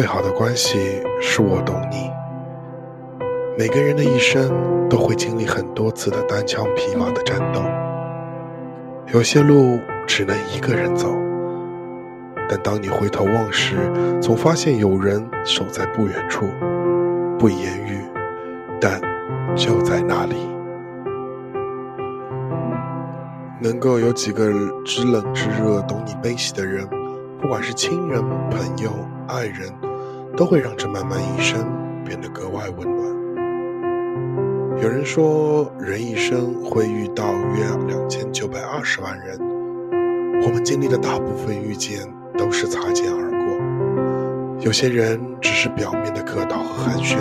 最好的关系是我懂你。每个人的一生都会经历很多次的单枪匹马的战斗，有些路只能一个人走。但当你回头望时，总发现有人守在不远处，不言语，但就在那里。能够有几个知冷知热、懂你悲喜的人，不管是亲人、朋友、爱人，都会让这漫漫一生变得格外温暖。有人说，人一生会遇到约两千九百二十万人，我们经历的大部分遇见。都是擦肩而过，有些人只是表面的客套和寒暄，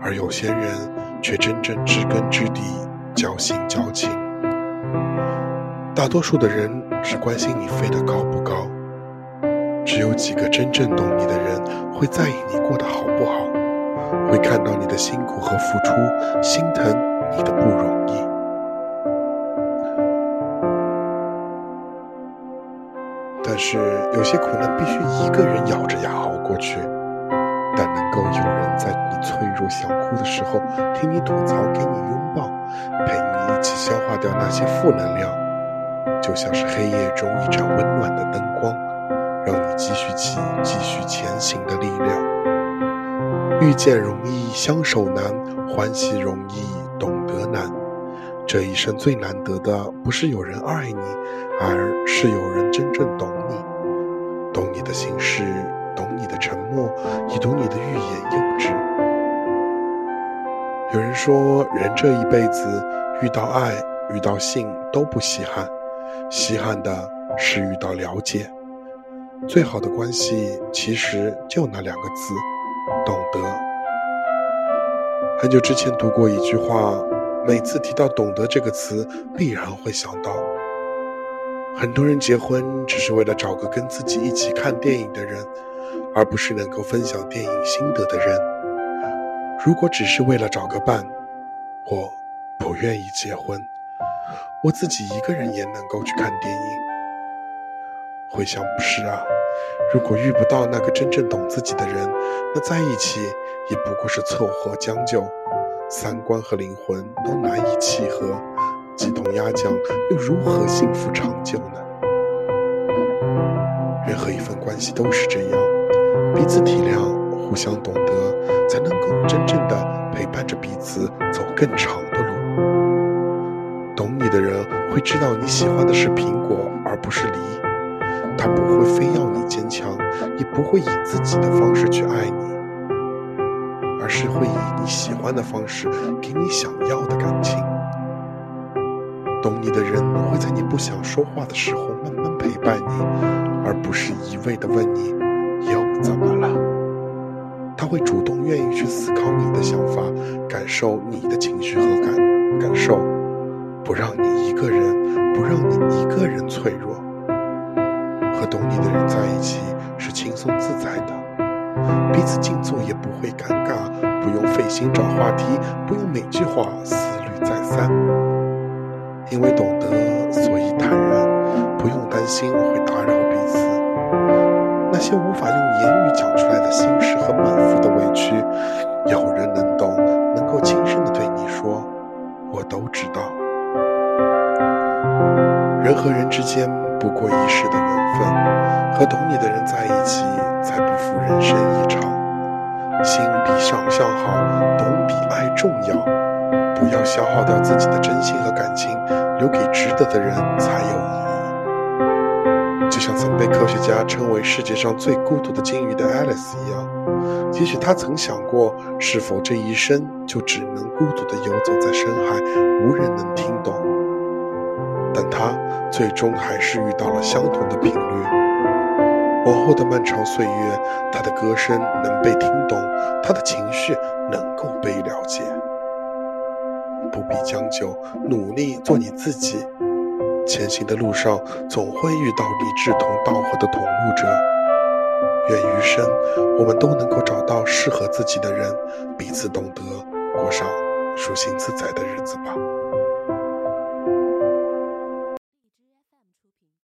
而有些人却真正知根知底、交心交情。大多数的人只关心你飞得高不高，只有几个真正懂你的人会在意你过得好不好，会看到你的辛苦和付出，心疼你的不容易。但是有些苦难必须一个人咬着牙熬过去，但能够有人在你脆弱想哭的时候听你吐槽，给你拥抱，陪你一起消化掉那些负能量，就像是黑夜中一盏温暖的灯光，让你继续起、继续前行的力量。遇见容易相守难，欢喜容易懂得难。这一生最难得的，不是有人爱你，而是有人真正懂你，懂你的心事，懂你的沉默，也懂你的欲言又止。有人说，人这一辈子遇到爱、遇到性都不稀罕，稀罕的是遇到了解。最好的关系其实就那两个字：懂得。很久之前读过一句话。每次提到“懂得”这个词，必然会想到，很多人结婚只是为了找个跟自己一起看电影的人，而不是能够分享电影心得的人。如果只是为了找个伴，我不愿意结婚。我自己一个人也能够去看电影。回想不是啊，如果遇不到那个真正懂自己的人，那在一起也不过是凑合将就。三观和灵魂都难以契合，鸡同鸭讲又如何幸福长久呢？任何一份关系都是这样，彼此体谅，互相懂得，才能够真正的陪伴着彼此走更长的路。懂你的人会知道你喜欢的是苹果而不是梨，他不会非要你坚强，也不会以自己的方式去爱你。而是会以你喜欢的方式给你想要的感情。懂你的人会在你不想说话的时候慢慢陪伴你，而不是一味的问你又怎么了。他会主动愿意去思考你的想法，感受你的情绪和感感受，不让你一个人，不让你一个人脆弱。和懂你的人在一起是轻松自在的。彼此静坐也不会尴尬，不用费心找话题，不用每句话思虑再三。因为懂得，所以坦然，不用担心会打扰彼此。那些无法用言语讲出来的心事和满腹的委屈，有人能懂，能够轻声的对你说，我都知道。人和人之间不过一世的缘分，和懂你的人在一起。才不负人生一场。心比想象好，懂比爱重要。不要消耗掉自己的真心和感情，留给值得的人才有意义。就像曾被科学家称为世界上最孤独的鲸鱼的 Alice 一样，也许他曾想过，是否这一生就只能孤独地游走在深海，无人能听懂。但他最终还是遇到了相同的频率。往后的漫长岁月，他的歌声能被听懂，他的情绪能够被了解。不必将就，努力做你自己。前行的路上，总会遇到你志同道合的同路者。愿余生，我们都能够找到适合自己的人，彼此懂得，过上舒心自在的日子吧。